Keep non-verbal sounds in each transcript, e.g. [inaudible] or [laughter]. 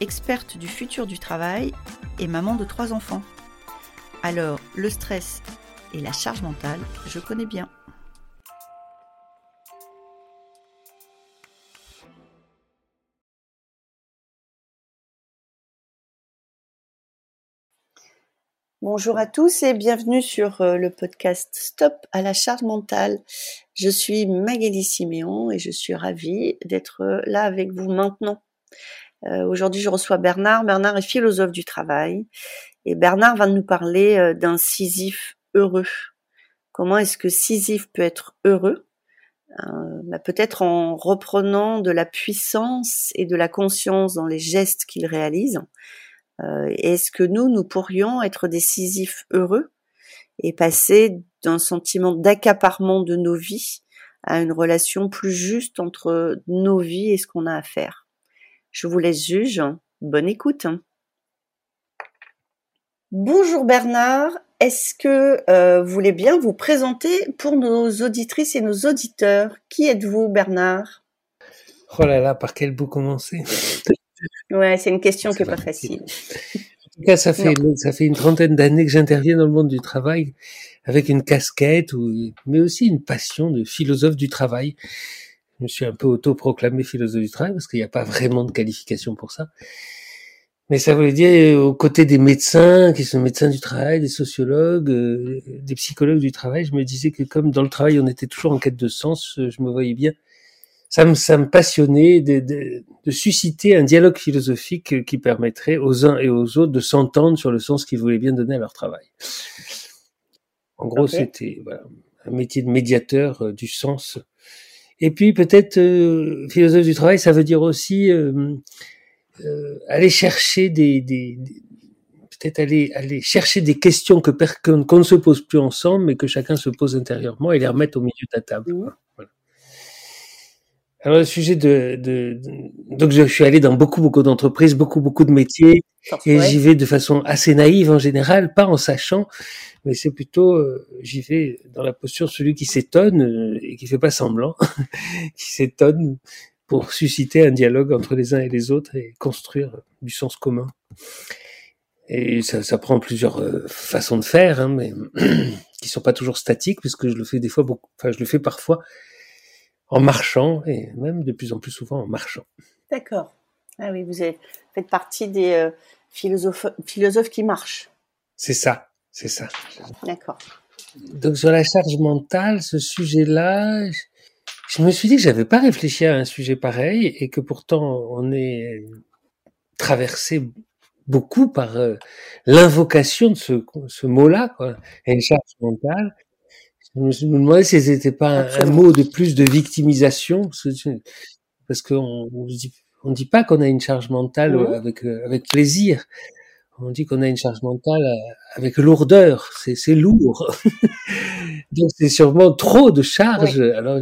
experte du futur du travail et maman de trois enfants. Alors, le stress et la charge mentale, je connais bien. Bonjour à tous et bienvenue sur euh, le podcast Stop à la charge mentale. Je suis Magali Siméon et je suis ravie d'être euh, là avec vous maintenant. Euh, aujourd'hui, je reçois Bernard. Bernard est philosophe du travail et Bernard va nous parler d'un Sisyphe heureux. Comment est-ce que Sisyphe peut être heureux? Bah, Peut-être en reprenant de la puissance et de la conscience dans les gestes qu'il réalise euh, est-ce que nous, nous pourrions être décisifs heureux et passer d'un sentiment d'accaparement de nos vies à une relation plus juste entre nos vies et ce qu'on a à faire? Je vous laisse juge. Bonne écoute. Bonjour Bernard, est-ce que euh, vous voulez bien vous présenter pour nos auditrices et nos auditeurs? Qui êtes-vous Bernard? Oh là là, par quel bout commencer? Ouais, c'est une question qui est pas facile. En tout cas, ça fait, ça fait une trentaine d'années que j'interviens dans le monde du travail avec une casquette, ou, mais aussi une passion de philosophe du travail. Je me suis un peu autoproclamé philosophe du travail parce qu'il n'y a pas vraiment de qualification pour ça. Mais ça voulait dire aux côtés des médecins, qui sont médecins du travail, des sociologues, euh, des psychologues du travail, je me disais que comme dans le travail on était toujours en quête de sens, je me voyais bien ça me, ça me passionnait de, de, de, susciter un dialogue philosophique qui permettrait aux uns et aux autres de s'entendre sur le sens qu'ils voulaient bien donner à leur travail. En gros, c'était voilà, un métier de médiateur euh, du sens. Et puis peut-être euh, philosophe du travail, ça veut dire aussi euh, euh aller chercher des, peut-être aller aller chercher des questions que qu'on ne se pose plus ensemble, mais que chacun se pose intérieurement et les remettre au milieu de la table. Alors le sujet de, de, donc je suis allé dans beaucoup beaucoup d'entreprises, beaucoup beaucoup de métiers et j'y vais de façon assez naïve en général, pas en sachant, mais c'est plutôt euh, j'y vais dans la posture celui qui s'étonne euh, et qui fait pas semblant, [laughs] qui s'étonne pour susciter un dialogue entre les uns et les autres et construire du sens commun. Et ça, ça prend plusieurs euh, façons de faire, hein, mais [clears throat] qui sont pas toujours statiques, puisque je le fais des fois beaucoup, enfin je le fais parfois en marchant, et même de plus en plus souvent en marchant. D'accord. Ah oui, vous faites partie des euh, philosophes, philosophes qui marchent. C'est ça, c'est ça. D'accord. Donc sur la charge mentale, ce sujet-là, je me suis dit que j'avais pas réfléchi à un sujet pareil et que pourtant on est traversé beaucoup par euh, l'invocation de ce, ce mot-là, quoi, une charge mentale. Je me demandais si c'était pas un, mot de plus de victimisation, parce qu'on on dit, on dit pas qu'on a une charge mentale mmh. avec euh, avec plaisir. On dit qu'on a une charge mentale euh, avec lourdeur. C'est c'est lourd. [laughs] Donc c'est sûrement trop de charge. Alors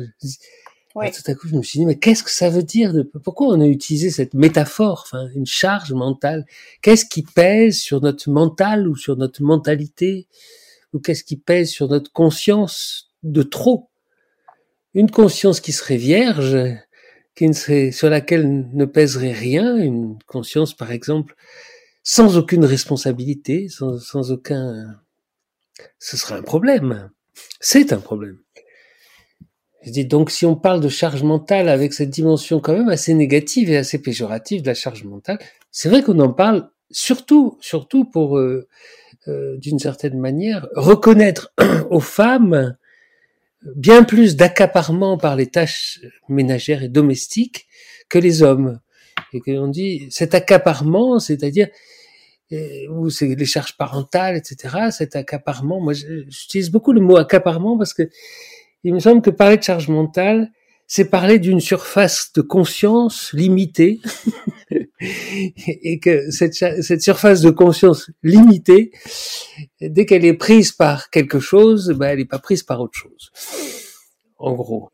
tout à coup je me suis dit mais qu'est-ce que ça veut dire de, Pourquoi on a utilisé cette métaphore, enfin une charge mentale? Qu'est-ce qui pèse sur notre mental ou sur notre mentalité? Ou qu'est-ce qui pèse sur notre conscience de trop? Une conscience qui serait vierge, qui ne serait, sur laquelle ne pèserait rien, une conscience par exemple sans aucune responsabilité, sans, aucun... Ce serait un problème. C'est un problème. Je dis donc si on parle de charge mentale avec cette dimension quand même assez négative et assez péjorative de la charge mentale, c'est vrai qu'on en parle surtout, surtout pour euh, euh, d'une certaine manière, reconnaître [clears throat] aux femmes bien plus d'accaparement par les tâches ménagères et domestiques que les hommes. Et qu'on dit cet accaparement, c'est-à-dire euh, ou c'est les charges parentales, etc. Cet accaparement, moi j'utilise beaucoup le mot accaparement parce que il me semble que parler de charge mentale, c'est parler d'une surface de conscience limitée [laughs] et que cette, cette surface de conscience limitée, dès qu'elle est prise par quelque chose, ben, elle n'est pas prise par autre chose. En gros.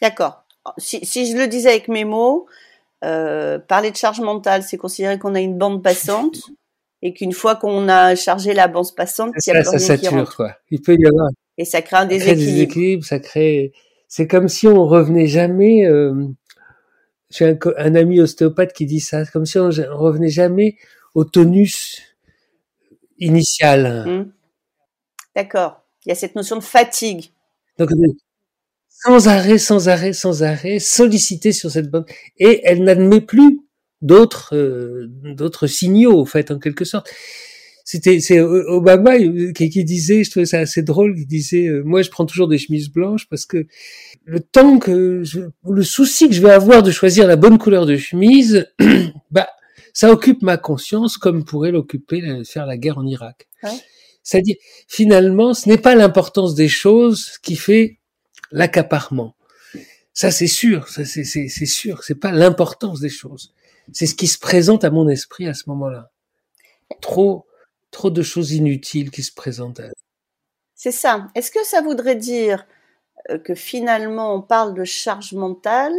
D'accord. Si, si, je le disais avec mes mots, euh, parler de charge mentale, c'est considérer qu'on a une bande passante [laughs] et qu'une fois qu'on a chargé la bande passante, il y a ça, ça sature, quoi. Il peut y avoir. Et ça crée un déséquilibre. Ça crée, c'est comme si on revenait jamais. Euh, j'ai un, ami ostéopathe qui dit ça, comme si on, revenait jamais au tonus initial. Mmh. D'accord. Il y a cette notion de fatigue. Donc, sans arrêt, sans arrêt, sans arrêt, solliciter sur cette bande. Et elle n'admet plus d'autres, euh, d'autres signaux, en fait, en quelque sorte c'était c'est Obama qui, qui, disait, je trouvais ça assez drôle, qui disait, euh, moi je prends toujours des chemises blanches parce que le temps que je, le souci que je vais avoir de choisir la bonne couleur de chemise, [clears throat] bah ça occupe ma conscience comme pourrait l'occuper faire la guerre en Irak. C'est-à-dire finalement, ce n'est pas l'importance des choses qui fait l'accaparement. Ça c'est sûr, ça c'est c'est sûr, c'est pas l'importance des choses. C'est ce qui se présente à mon esprit à ce moment-là. Trop trop de choses inutiles qui se présentent. C'est ça. Est-ce que ça voudrait dire euh, que finalement on parle de charge mentale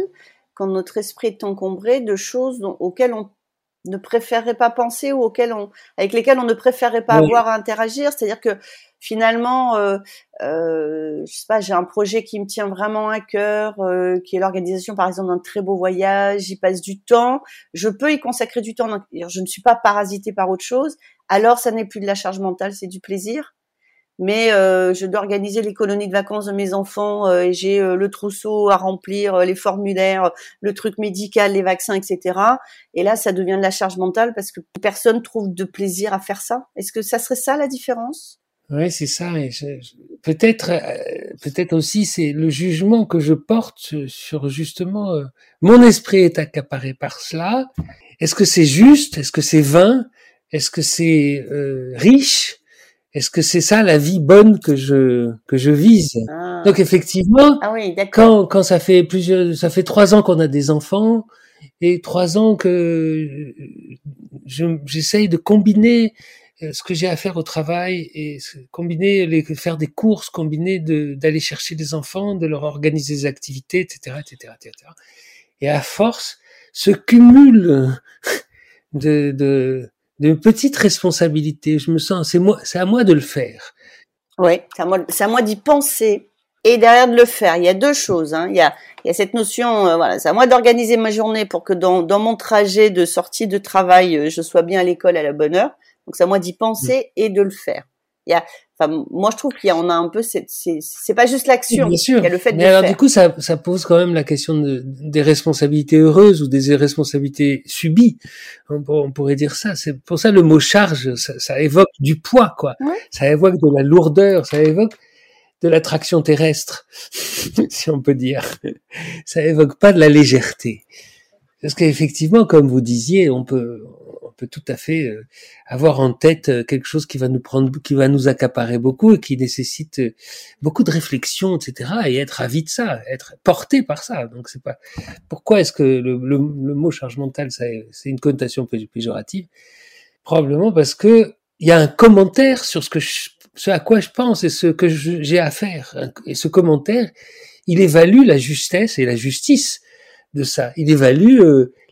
quand notre esprit est encombré de choses auxquelles on ne préférerait pas penser ou auxquelles on, avec lesquelles on ne préférerait pas avoir à interagir? C'est-à-dire que finalement, euh, euh, je sais pas, j'ai un projet qui me tient vraiment à cœur, euh, qui est l'organisation par exemple d'un très beau voyage. J'y passe du temps, je peux y consacrer du temps. Je ne suis pas parasité par autre chose, alors ça n'est plus de la charge mentale, c'est du plaisir. Mais euh, je dois organiser les colonies de vacances de mes enfants euh, et j'ai euh, le trousseau à remplir, les formulaires, le truc médical, les vaccins, etc. Et là, ça devient de la charge mentale parce que personne trouve de plaisir à faire ça. Est-ce que ça serait ça la différence? Oui, c'est ça. Peut-être, peut-être aussi, c'est le jugement que je porte sur justement mon esprit est accaparé par cela. Est-ce que c'est juste? Est-ce que c'est vain? Est-ce que c'est euh, riche? Est-ce que c'est ça la vie bonne que je que je vise? Ah. Donc effectivement, ah oui, quand quand ça fait plusieurs, ça fait trois ans qu'on a des enfants et trois ans que j'essaye de combiner euh, ce que j'ai à faire au travail et combiner les faire des courses, combiner d'aller chercher des enfants, de leur organiser des activités, etc., etc., etc. Et à force, ce cumul [laughs] de, de de petites responsabilités. Je me sens, c'est moi, c'est à moi de le faire. Oui, c'est à moi, à moi d'y penser et derrière de le faire. Il y a deux choses. Hein. Il y a, il y a cette notion, euh, voilà, c'est à moi d'organiser ma journée pour que dans, dans mon trajet de sortie de travail, euh, je sois bien à l'école à la bonne heure. Donc c'est à moi d'y penser mmh. et de le faire. Il y a, Enfin, moi, je trouve qu'il y en a un peu. C'est, c'est, pas juste l'action. Bien sûr. Il y a le fait Mais alors, du coup, ça, ça pose quand même la question de, des responsabilités heureuses ou des responsabilités subies. On, pourrait dire ça. C'est pour ça le mot charge, ça, ça évoque du poids, quoi. Ça évoque de la lourdeur. Ça évoque de l'attraction terrestre, [laughs] si on peut dire. Ça évoque pas de la légèreté. Parce qu'effectivement, comme vous disiez, on peut, peut tout à fait euh, avoir en tête euh, quelque chose qui va nous prendre, qui va nous accaparer beaucoup et qui nécessite euh, beaucoup de réflexion, etc. Et être ravi de ça, être porté par ça. Donc c'est pas pourquoi est-ce que le, mot charge mentale, c'est une connotation péjorative? Probablement parce que il y a un commentaire sur ce à quoi je pense et ce que j'ai à faire. Et ce commentaire, il évalue la justesse et la justice de ça. Il évalue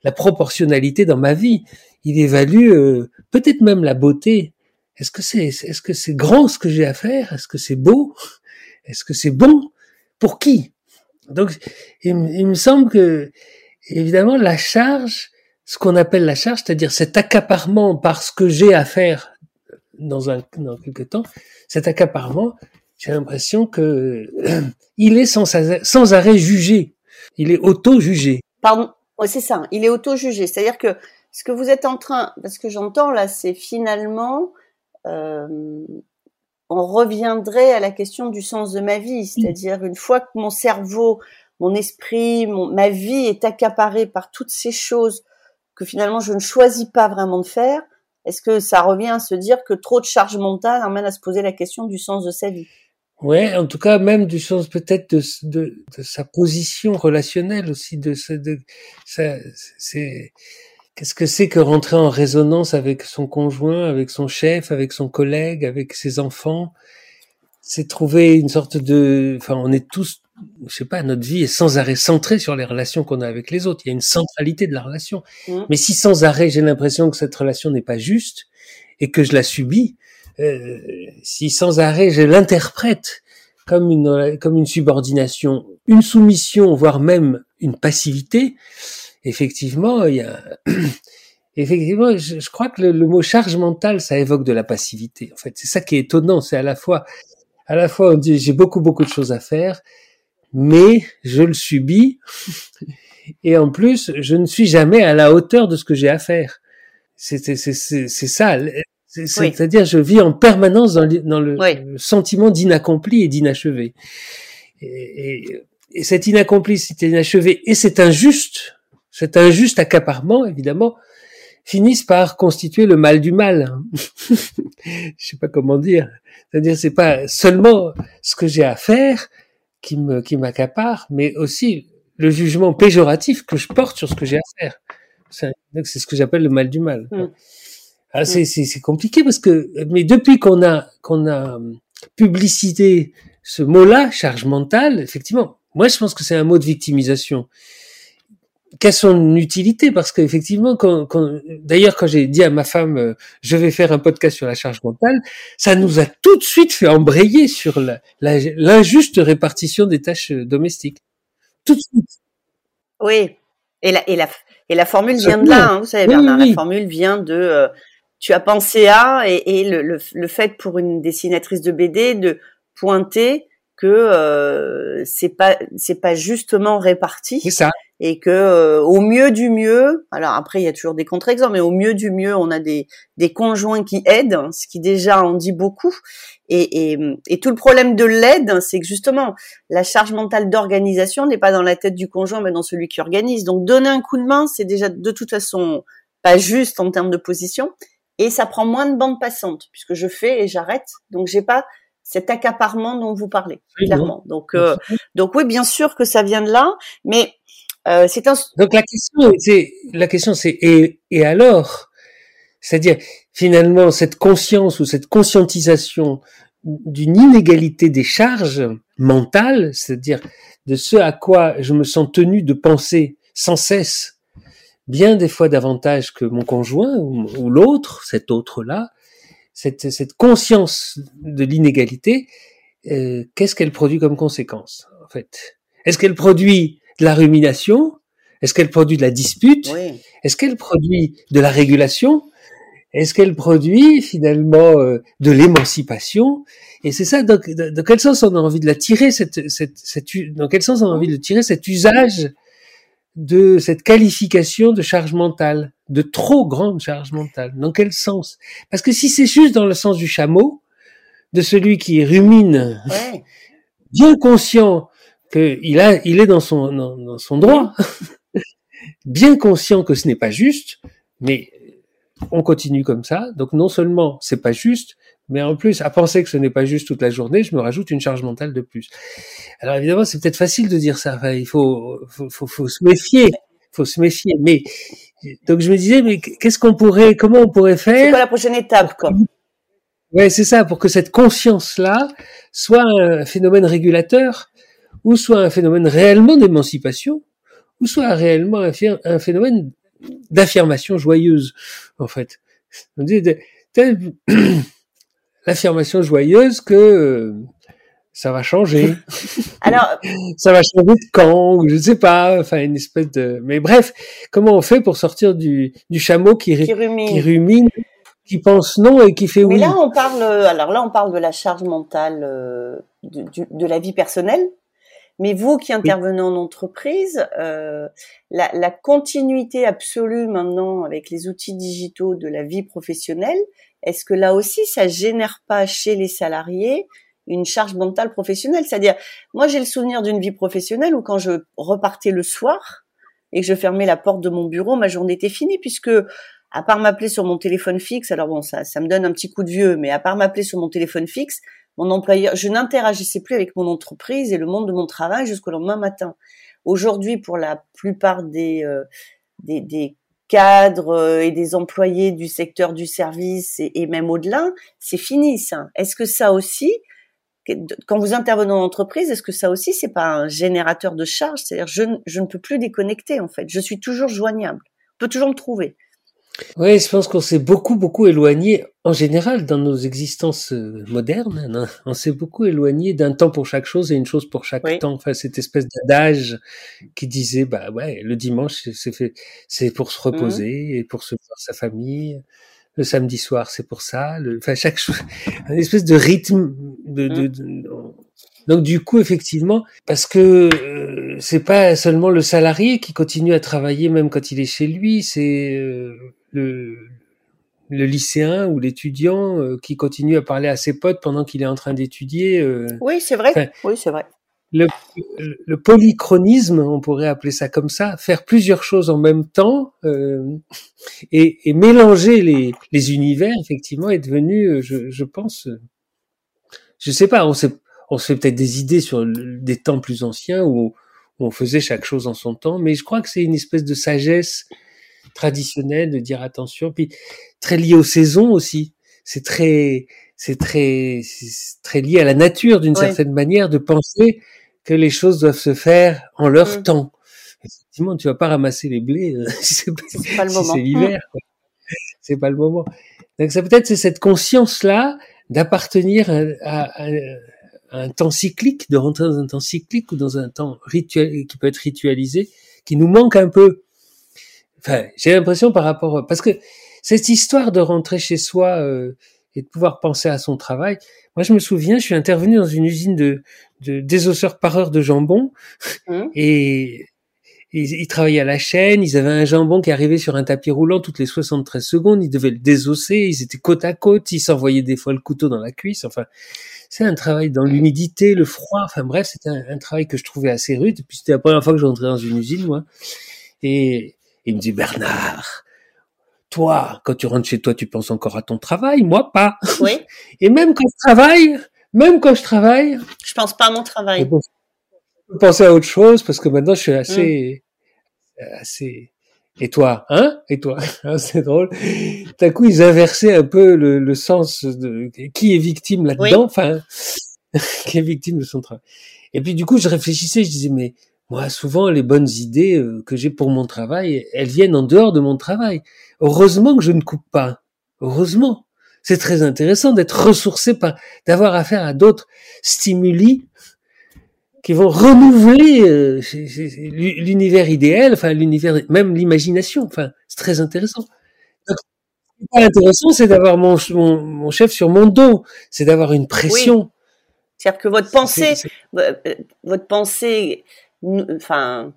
la proportionnalité dans ma vie il évalue euh, peut-être même la beauté. Est-ce que c'est est-ce que c'est grand ce que j'ai à faire? Est-ce que c'est beau? Est-ce que c'est bon? Pour qui? Donc il, me semble que évidemment la charge, ce qu'on appelle la charge, c'est-à-dire cet accaparement par ce que j'ai à faire dans un dans quelque temps, cet accaparement, j'ai l'impression que [clears throat] il est sans arrêt jugé. Il est auto-jugé. Pardon, c'est ça. Il est auto-jugé. C'est-à-dire que ce que vous êtes en train, parce que j'entends là, c'est finalement, euh, on reviendrait à la question du sens de ma vie, c'est-à-dire une fois que mon cerveau, mon esprit, mon, ma vie est accaparée par toutes ces choses que finalement je ne choisis pas vraiment de faire, est-ce que ça revient à se dire que trop de charge mentale amène à se poser la question du sens de sa vie? Ouais, en tout cas même du sens peut-être de, de, de, sa position relationnelle aussi de, de, de c'est qu'est-ce que c'est que rentrer en résonance avec son conjoint, avec son chef, avec son collègue, avec ses enfants? C'est trouver une sorte de, enfin, on est tous, je sais pas, notre vie est sans arrêt centrée sur les relations qu'on a avec les autres. Il y a une centralité de la relation. Mmh. Mais si sans arrêt j'ai l'impression que cette relation n'est pas juste et que je la subis, euh, si sans arrêt je l'interprète comme une comme une subordination, une soumission, voire même une passivité, effectivement, il y a [clears throat] effectivement, je, crois que le, mot charge mentale, ça évoque de la passivité. En fait, c'est ça qui est étonnant. C'est à la fois, à la fois, on dit j'ai beaucoup beaucoup de choses à faire, mais je le subis, et en plus, je ne suis jamais à la hauteur de ce que j'ai à faire. C'est ça. C'est-à-dire, je vis en permanence dans, dans le, sentiment d'inaccompli et d'inachevé. Et, et, cet inaccompli, cet inachevé, et cet injuste, cet injuste accaparement, évidemment, finissent par constituer le mal du mal. [laughs] je sais pas comment dire. C'est-à-dire, c'est pas seulement ce que j'ai à faire qui me qui m'accapare, mais aussi le jugement péjoratif que je porte sur ce que j'ai à faire. C'est ce que j'appelle le mal du mal. Ah, mm. c'est compliqué parce que, mais depuis qu'on a qu'on a publicité ce mot-là, charge mentale, effectivement, moi je pense que c'est un mot de victimisation. Qu'a son utilité Parce qu'effectivement, quand, quand d'ailleurs quand j'ai dit à ma femme, euh, je vais faire un podcast sur la charge mentale, ça nous a tout de suite fait embrayer sur l'injuste répartition des tâches euh, domestiques. Tout de suite. Oui. Et la, et la, et la formule vient de là, hein, vous savez, Bernard. La formule vient de euh, tu as pensé à et, et le, le, le, fait pour une dessinatrice de BD de pointer que euh, c'est pas c'est pas justement réparti c'est ça. et que euh, au mieux du mieux alors après il y a toujours des contre-exemples mais au mieux du mieux on a des des conjoints qui aident ce qui déjà en dit beaucoup et, et, et tout le problème de l'aide c'est que justement la charge mentale d'organisation n'est pas dans la tête du conjoint mais dans celui qui organise donc donner un coup de main c'est déjà de toute façon pas juste en termes de position et ça prend moins de bande passante puisque je fais et j'arrête. Donc j'ai pas cet accaparement dont vous parlez clairement. Donc euh, donc oui, bien sûr que ça vient de là, mais euh, c'est un. Donc la question c'est la question c'est et et alors, c'est-à-dire finalement cette conscience ou cette conscientisation d'une inégalité des charges mentales, c'est-à-dire de ce à quoi je me sens tenu de penser sans cesse bien des fois davantage que mon conjoint ou, l'autre, cet autre-là, cette, cette, conscience de l'inégalité, euh, qu'est-ce qu'elle produit comme conséquence en fait? Est-ce qu'elle produit de la rumination? Est-ce qu'elle produit de la dispute? Est-ce qu'elle produit de la régulation? Est-ce qu'elle produit finalement euh, de l'émancipation? Et c'est ça, dans, dans, quel sens on a envie de la tirer cette, cette, cette, dans quel sens on a envie de tirer cet usage de cette qualification de charge mentale, de trop grande charge mentale. Dans quel sens? Parce que si c'est juste dans le sens du chameau, de celui qui rumine, [laughs] bien conscient qu'il a, il est dans son, dans, son droit, [laughs] bien conscient que ce n'est pas juste, mais on continue comme ça. Donc non seulement c'est pas juste, mais en plus, à penser que ce n'est pas juste toute la journée, je me rajoute une charge mentale de plus. Alors évidemment, c'est peut-être facile de dire ça. il faut, faut, faut, faut, se méfier. Faut se méfier. Mais donc je me disais, mais qu'est-ce qu'on pourrait, comment on pourrait faire C'est quoi la prochaine étape, quoi? Ouais, c'est ça, pour que cette conscience-là soit un phénomène régulateur, ou soit un phénomène réellement d'émancipation, ou soit réellement un, phénomène d'affirmation joyeuse, en fait. On dit, l'affirmation joyeuse que euh, ça va changer. [laughs] Alors, [laughs] ça va changer de camp ou je sais pas, enfin une espèce de. Mais bref, comment on fait pour sortir du, du chameau qui, qui, rumine. qui pense non et qui fait oui? Mais là, on parle. Alors là, on parle de la charge mentale euh, de, de, la vie personnelle. Mais vous qui intervenez en entreprise, euh, la, la, continuité absolue maintenant avec les outils digitaux de la vie professionnelle, est-ce que là aussi, ça génère pas chez les salariés une charge mentale professionnelle? C'est-à-dire, moi, j'ai le souvenir d'une vie professionnelle où quand je repartais le soir et que je fermais la porte de mon bureau, ma journée était finie puisque à part m'appeler sur mon téléphone fixe, alors bon, ça, ça me donne un petit coup de vieux, mais à part m'appeler sur mon téléphone fixe, mon employeur, je n'interagissais plus avec mon entreprise et le monde de mon travail jusqu'au lendemain matin. Aujourd'hui, pour la plupart des, euh, des, des cadres et des employés du secteur du service et, même au-delà, c'est fini ça. Est-ce que ça aussi, quand vous intervenez en entreprise, est-ce que ça aussi c'est pas un générateur de charges? C'est-à-dire je, je ne peux plus déconnecter en fait, je suis toujours joignable, on peut toujours me trouver. Oui, je pense qu'on s'est beaucoup, beaucoup éloigné, en général, dans nos existences euh, modernes, hein, on s'est beaucoup éloigné d'un temps pour chaque chose et une chose pour chaque temps. Enfin, cette espèce d'adage qui disait, bah ouais, le dimanche, c'est fait, c'est pour se mmh reposer et pour se voir sa famille. Le samedi soir, c'est pour ça. Le, enfin, chaque chose, [laughs] une espèce de rythme de, de, mmh. de donc du coup, effectivement, parce que euh, c'est pas seulement le salarié qui continue à travailler même quand il est chez lui, c'est euh, le, le lycéen ou l'étudiant euh, qui continue à parler à ses potes pendant qu'il est en train d'étudier. Euh. oui, c'est vrai. oui, c'est vrai. Le, le, polychronisme, on pourrait appeler ça comme ça, faire plusieurs choses en même temps et, et, mélanger les, les, univers, effectivement, est devenu, je, je pense, je sais pas, on sait, on se fait peut-être des idées sur des temps plus anciens où, on faisait chaque chose en son temps, mais je crois que c'est une espèce de sagesse traditionnelle de dire attention, puis très lié aux saisons aussi. C'est très, c'est très, très lié à la nature d'une certaine manière de penser que les choses doivent se faire en leur mmh. temps. Effectivement, tu vas pas ramasser les blés euh, [laughs] c'est pas, le moment. C'est l'hiver. C'est pas le moment. Donc ça peut-être c'est cette conscience là d'appartenir à, à, un temps cyclique, de rentrer dans un temps cyclique ou dans un temps rituel qui peut être ritualisé, qui nous manque un peu. Enfin, j'ai l'impression par rapport parce que cette histoire de rentrer chez soi euh, et de pouvoir penser à son travail. Moi, je me souviens, je suis intervenu dans une usine de, de désosseurs pareurs de jambon mmh. et ils, travaillaient à la chaîne, ils avaient un jambon qui arrivait sur un tapis roulant toutes les 73 secondes, ils devaient le désosser, ils étaient côte à côte, ils s'envoyaient des fois le couteau dans la cuisse, enfin, c'est un travail dans l'humidité, le froid, enfin bref, c'était un, travail que je trouvais assez rude, puis c'était la première fois que j'entrais dans une usine, moi, et il me dit, Bernard, toi, quand tu rentres chez toi, tu penses encore à ton travail, moi pas. Oui. [laughs] Et même quand je travaille, même quand je travaille. Je pense pas à mon travail. Je peux penser à autre chose parce que maintenant je suis assez, assez. Et toi, hein? Et toi, [laughs] hein, c'est drôle. D'un coup, ils inversaient un peu le, le sens de qui est victime là-dedans, enfin, [laughs] qui est victime de son travail. Et puis du coup, je réfléchissais, je disais mais moi, souvent, les bonnes idées euh, que j'ai pour mon travail, elles viennent en dehors de mon travail. Heureusement que je ne coupe pas. Heureusement. C'est très intéressant d'être ressourcé par, d'avoir affaire à d'autres stimuli qui vont renouveler euh, l'univers idéal, enfin l'univers, même l'imagination. Enfin, c'est très intéressant. Donc, ce qui est intéressant, c'est d'avoir mon, mon, chef sur mon dos, c'est d'avoir une pression. C'est-à-dire que votre pensée, euh, votre pensée, enfin,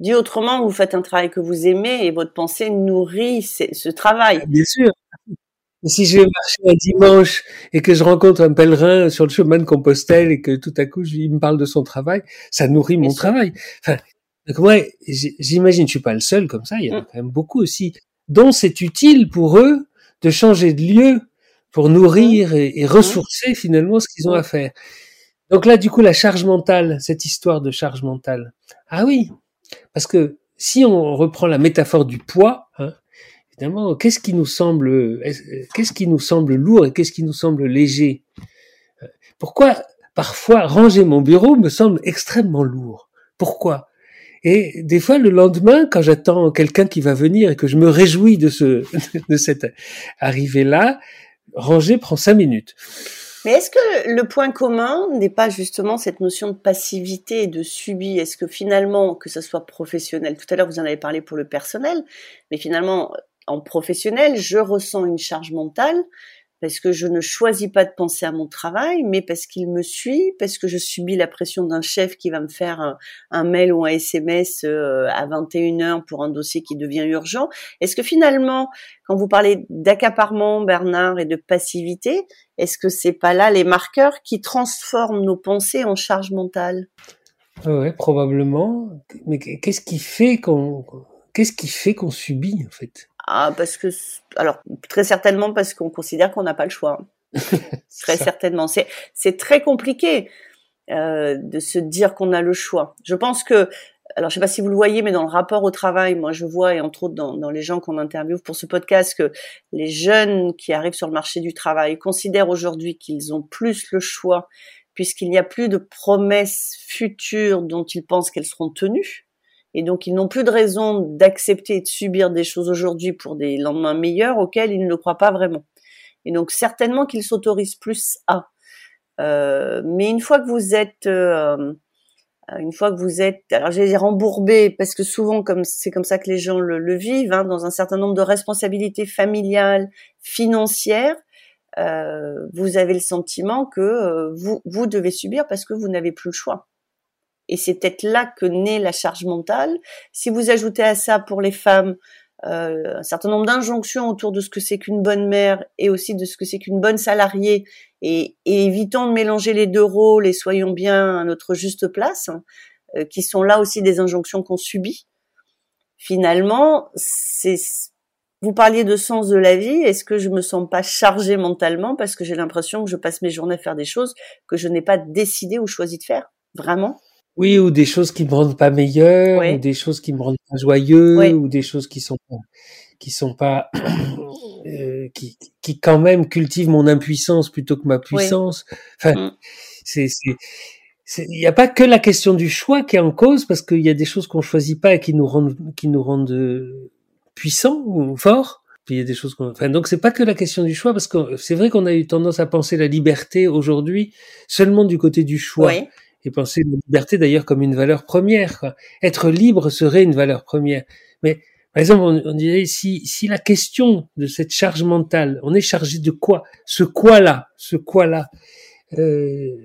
dit autrement, vous faites un travail que vous aimez et votre pensée nourrit ce travail. Bien sûr si je vais marcher un dimanche et que je rencontre un pèlerin sur le chemin de Compostelle et que tout à coup il me parle de son travail, ça nourrit mon travail. Enfin, donc moi, j'imagine, je suis pas le seul comme ça. Il y en a mm. quand même beaucoup aussi dont c'est utile pour eux de changer de lieu pour nourrir et, et mm. ressourcer finalement ce qu'ils ont mm. à faire. Donc là, du coup, la charge mentale, cette histoire de charge mentale. Ah oui, parce que si on reprend la métaphore du poids, hein, qu'est-ce qui nous semble, qu'est-ce qui nous semble lourd et qu'est-ce qui nous semble léger? Pourquoi parfois ranger mon bureau me semble extrêmement lourd? Pourquoi? Et des fois, le lendemain, quand j'attends quelqu'un qui va venir et que je me réjouis de [laughs] cette arrivée-là, ranger prend cinq minutes. Mais est-ce que le point commun n'est pas justement cette notion de passivité de subi Est-ce que finalement, que ce soit professionnel, tout à l'heure vous en avez parlé pour le personnel, mais finalement en professionnel, je ressens une charge mentale parce que je ne choisis pas de penser à mon travail, mais parce qu'il me suit, parce que je subis la pression d'un chef qui va me faire un, mail ou un SMS euh, à 21h pour un dossier qui devient urgent. Est-ce que finalement, quand vous parlez d'accaparement, Bernard, et de passivité, est-ce que c'est pas là les marqueurs qui transforment nos pensées en charge mentale? Oui, probablement. Mais qu'est-ce qui fait qu'on qu'est-ce qui fait qu'on subit en fait? Ah, parce que, alors, très certainement parce qu'on considère qu'on n'a pas le choix. [laughs] très certainement. C'est, c'est très compliqué euh, de se dire qu'on a le choix. Je pense que alors je sais pas si vous le voyez, mais dans le rapport au travail, moi je vois, et entre autres dans, dans les gens qu'on interviewe pour ce podcast, que les jeunes qui arrivent sur le marché du travail considèrent aujourd'hui qu'ils ont plus le choix, puisqu'il n'y a plus de promesses futures dont ils pensent qu'elles seront tenues. Et donc ils n'ont plus de raison d'accepter et de subir des choses aujourd'hui pour des lendemains meilleurs auxquels ils ne croient pas vraiment. Et donc certainement qu'ils s'autorisent plus à. Euh, mais une fois que vous êtes euh, une fois que vous êtes, alors j'ai rembourbé parce que souvent comme c'est comme ça que les gens le, vivent, hein, dans un certain nombre de responsabilités familiales, financières, euh, vous avez le sentiment que euh, vous vous devez subir parce que vous n'avez plus le choix. Et c'est peut-être là que naît la charge mentale. Si vous ajoutez à ça pour les femmes euh, un certain nombre d'injonctions autour de ce que c'est qu'une bonne mère et aussi de ce que c'est qu'une bonne salariée et, évitons de mélanger les deux rôles et soyons bien à notre juste place, hein, euh, qui sont là aussi des injonctions qu'on subit. Finalement, c'est vous parliez de sens de la vie. Est-ce que je me sens pas chargée mentalement parce que j'ai l'impression que je passe mes journées à faire des choses que je n'ai pas décidé ou choisi de faire? Vraiment? Oui, ou des choses qui me rendent pas meilleur, ou des choses qui me rendent pas joyeux, ou des choses qui sont pas, qui sont pas, [clears throat] euh, qui, qui quand même cultivent mon impuissance plutôt que ma puissance. Enfin, mm. c'est, c'est, il n'y a pas que la question du choix qui est en cause, parce qu'il y a des choses qu'on choisit pas et qui nous rendent, qui nous rendent euh, puissants ou forts. Puis il y a des choses qu'on, enfin, donc c'est pas que la question du choix, parce que c'est vrai qu'on a eu tendance à penser la liberté aujourd'hui seulement du côté du choix et penser la liberté d'ailleurs comme une valeur première. Quoi. Être libre serait une valeur première. Mais par exemple, on, dirait si, si la question de cette charge mentale, on est chargé de quoi? Ce quoi-là, ce quoi-là, euh,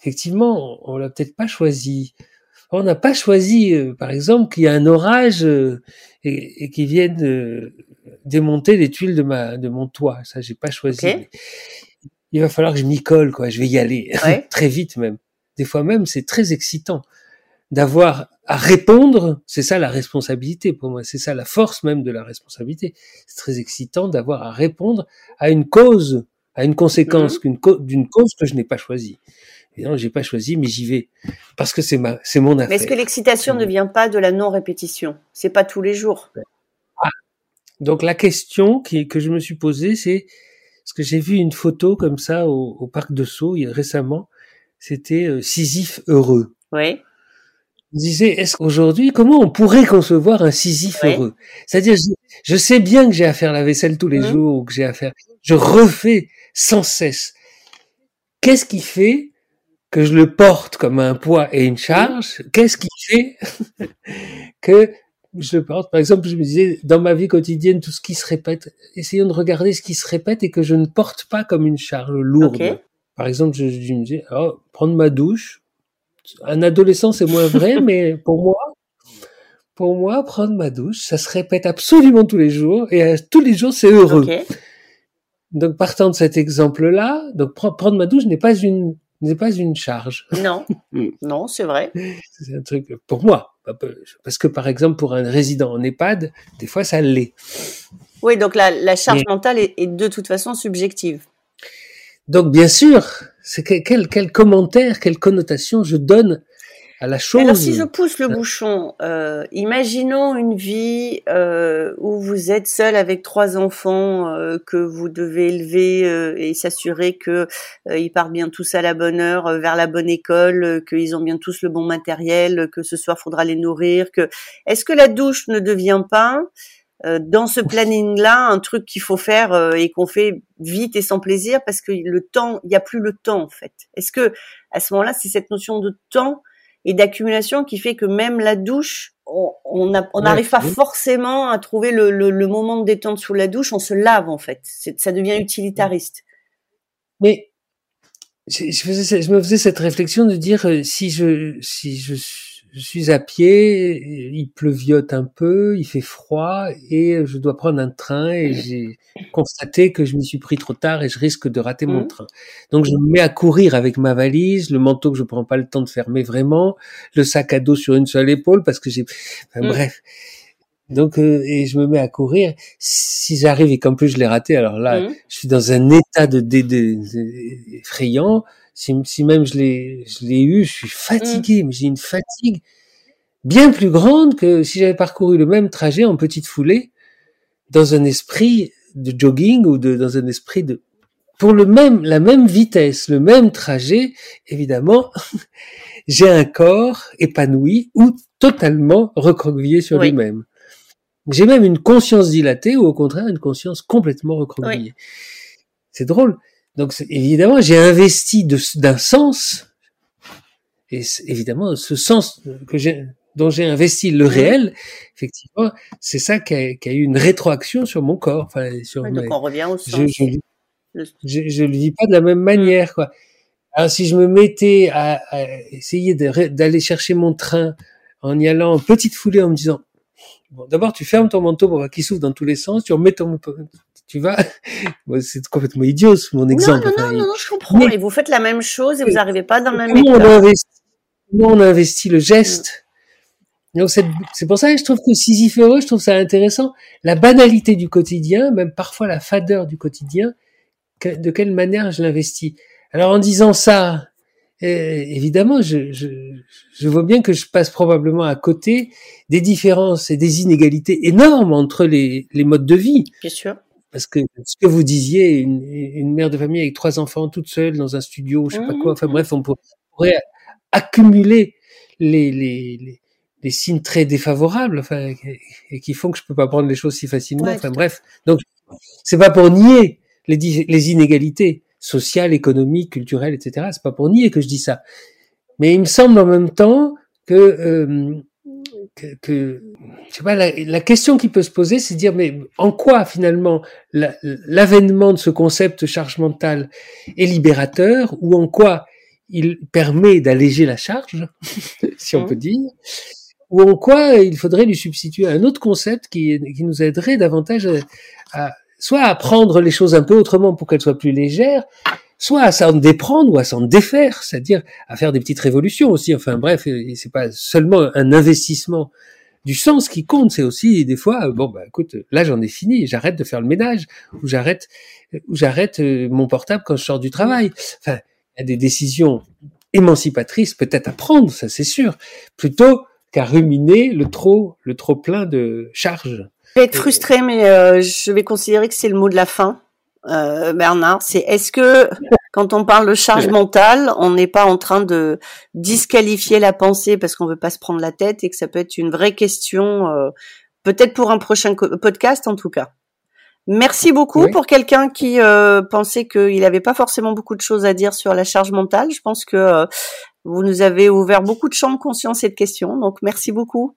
effectivement, on, l'a peut-être pas choisi. On n'a pas choisi, euh, par exemple, qu'il y a un orage euh, et, et qu'il vienne euh, démonter les tuiles de ma de mon toit. Ça, j'ai pas choisi. Il va falloir que je m'y colle, quoi. Je vais y aller [laughs] très vite même. Des fois même, c'est très excitant d'avoir à répondre. C'est ça la responsabilité pour moi. C'est ça la force même de la responsabilité. C'est très excitant d'avoir à répondre à une cause, à une conséquence mhm. d'une cause que je n'ai pas choisie. Et non, j'ai pas choisi, mais j'y vais parce que c'est ma, c'est mon affaire. Mais est-ce que l'excitation ne vient pas de la non-répétition? C'est pas tous les jours. Ah. Donc la question qui, que je me suis posée, c'est parce que j'ai vu une photo comme ça au, au parc de Sceaux récemment c'était euh, Sisyphe heureux. Oui. Je disais, est-ce qu'aujourd'hui, comment on pourrait concevoir un Sisyphe heureux? C'est-à-dire, je, sais bien que j'ai à faire la vaisselle tous les mmh. jours, ou que j'ai à faire, je refais sans cesse. Qu'est-ce qui fait que je le porte comme un poids et une charge? Qu'est-ce qui fait [laughs] que je le porte? Par exemple, je me disais, dans ma vie quotidienne, tout ce qui se répète, essayons de regarder ce qui se répète et que je ne porte pas comme une charge lourde. Par exemple, je, me dis, oh, prendre ma douche. Un adolescent, c'est moins vrai, [laughs] mais pour moi, pour moi, prendre ma douche, ça se répète absolument tous les jours, et euh, tous les jours, c'est heureux. Donc, partant de cet exemple-là, donc prendre ma douche n'est pas une n'est pas une charge. Non, [laughs] non, c'est vrai. c'est un truc pour moi, parce que par exemple pour un résident en EHPAD, des fois ça l'est. Oui, donc la, la charge mentale est, est, de toute façon subjective. Donc bien sûr, c'est quel, quel commentaire, quelle connotation je donne à la chose. Alors si je pousse le bouchon, euh, imaginons une vie euh, où vous êtes seul avec trois enfants euh, que vous devez élever euh, et s'assurer que euh, ils partent bien tous à la bonne heure euh, vers la bonne école, qu'ils ont bien tous le bon matériel, que ce soir faudra les nourrir. Que est-ce que la douche ne devient pas dans ce planning-là un truc qu'il faut faire euh, et qu'on fait vite et sans plaisir parce que le temps, il n'y a plus le temps en fait. Est-ce que à ce moment-là, c'est cette notion de temps et d'accumulation qui fait que même la douche, on n'arrive pas forcément à trouver le, le, moment de détente sous la douche, on se lave en fait. Ça devient utilitariste. Mais je, faisais, je me faisais cette réflexion de dire euh, si je si je je suis à pied, il pleuviote un peu, il fait froid et je dois prendre un train et j'ai constaté que je m'y suis pris trop tard et je risque de rater mon mmh. train. Donc je me mets à courir avec ma valise, le manteau que je prends pas le temps de fermer vraiment, le sac à dos sur une seule épaule parce que j'ai, enfin, mmh. bref. Donc euh, et je me mets à courir. Si j'arrive et qu'en plus je l'ai raté, alors là, mmh. je suis dans un état de, de, effrayant si, si même je l'ai, je l'ai eu, je suis fatigué, mais j'ai une fatigue bien plus grande que si j'avais parcouru le même trajet en petite foulée dans un esprit de jogging ou de, dans un esprit de pour le même la même vitesse, le même trajet, évidemment, [laughs] j'ai un corps épanoui ou totalement recroquevillé sur lui-même. J'ai même une conscience dilatée ou au contraire une conscience complètement recroquevillée. C'est drôle. Donc évidemment, j'ai investi d'un sens et évidemment ce sens que j'ai dont j'ai investi le réel, effectivement, c'est ça qui a, qui a, eu une rétroaction sur mon corps. Enfin, sur donc on revient au sens. Je, je, je, le vis pas de la même manière, quoi. Alors si je me mettais à, à essayer d'aller chercher mon train en y allant en petite foulée en me disant bon, d'abord tu fermes ton manteau pour qu'il souffle dans tous les sens, tu remets ton tu vas [laughs] c'est complètement idiot mon exemple. Non non, non, non, je comprends. Mais, et vous faites la même chose et vous n'arrivez pas dans le même état. On investit, on investit le geste donc c'est pour ça que je trouve que Sisypheus, je trouve ça intéressant. La banalité du quotidien, même parfois la fadeur du quotidien, de quelle manière je l'investis? Alors en disant ça, évidemment, je, je, je, vois bien que je passe probablement à côté des différences et des inégalités énormes entre les, les modes de vie. Bien sûr. Parce que ce que vous disiez, une, une, mère de famille avec trois enfants toute seule dans un studio, je sais pas quoi, enfin bref, on pourrait accumuler les, les, les signes très défavorables, enfin, et qui font que je peux pas prendre les choses si facilement. enfin bref, donc c'est pas pour nier les, les inégalités sociales, économiques, culturelles, etc. C'est pas pour nier que je dis ça, mais il me semble en même temps que euh, que, que je sais pas, la, la, question qui peut se poser, c'est de dire mais en quoi finalement l'avènement de ce concept charge mentale est libérateur ou en quoi il permet d'alléger la charge, [laughs] si on mmh. peut dire, ou en quoi il faudrait lui substituer un autre concept qui, qui nous aiderait davantage à, soit à prendre les choses un peu autrement pour qu'elles soient plus légères, soit à s'en déprendre ou à s'en défaire, c'est-à-dire à faire des petites révolutions aussi. Enfin bref, c'est pas seulement un investissement du sens qui compte, c'est aussi des fois, bon bah écoute, là j'en ai fini, j'arrête de faire le ménage, ou j'arrête, ou j'arrête euh, mon portable quand je sors du travail. Enfin, il y a des décisions émancipatrices peut-être à prendre, ça c'est sûr, plutôt qu'à ruminer le trop, le trop plein de charges. Je vais être frustré, mais euh, je vais considérer que c'est le mot de la fin, euh, Bernard. C'est est-ce que [laughs] quand on parle de charge mentale, on n'est pas en train de disqualifier la pensée parce qu'on veut pas se prendre la tête et que ça peut être une vraie question, euh, peut-être pour un prochain podcast en tout cas. Merci beaucoup pour quelqu'un qui euh, pensait qu'il n'avait pas forcément beaucoup de choses à dire sur la charge mentale. Je pense que euh, vous nous avez ouvert beaucoup de champs de conscience et de questions, donc merci beaucoup.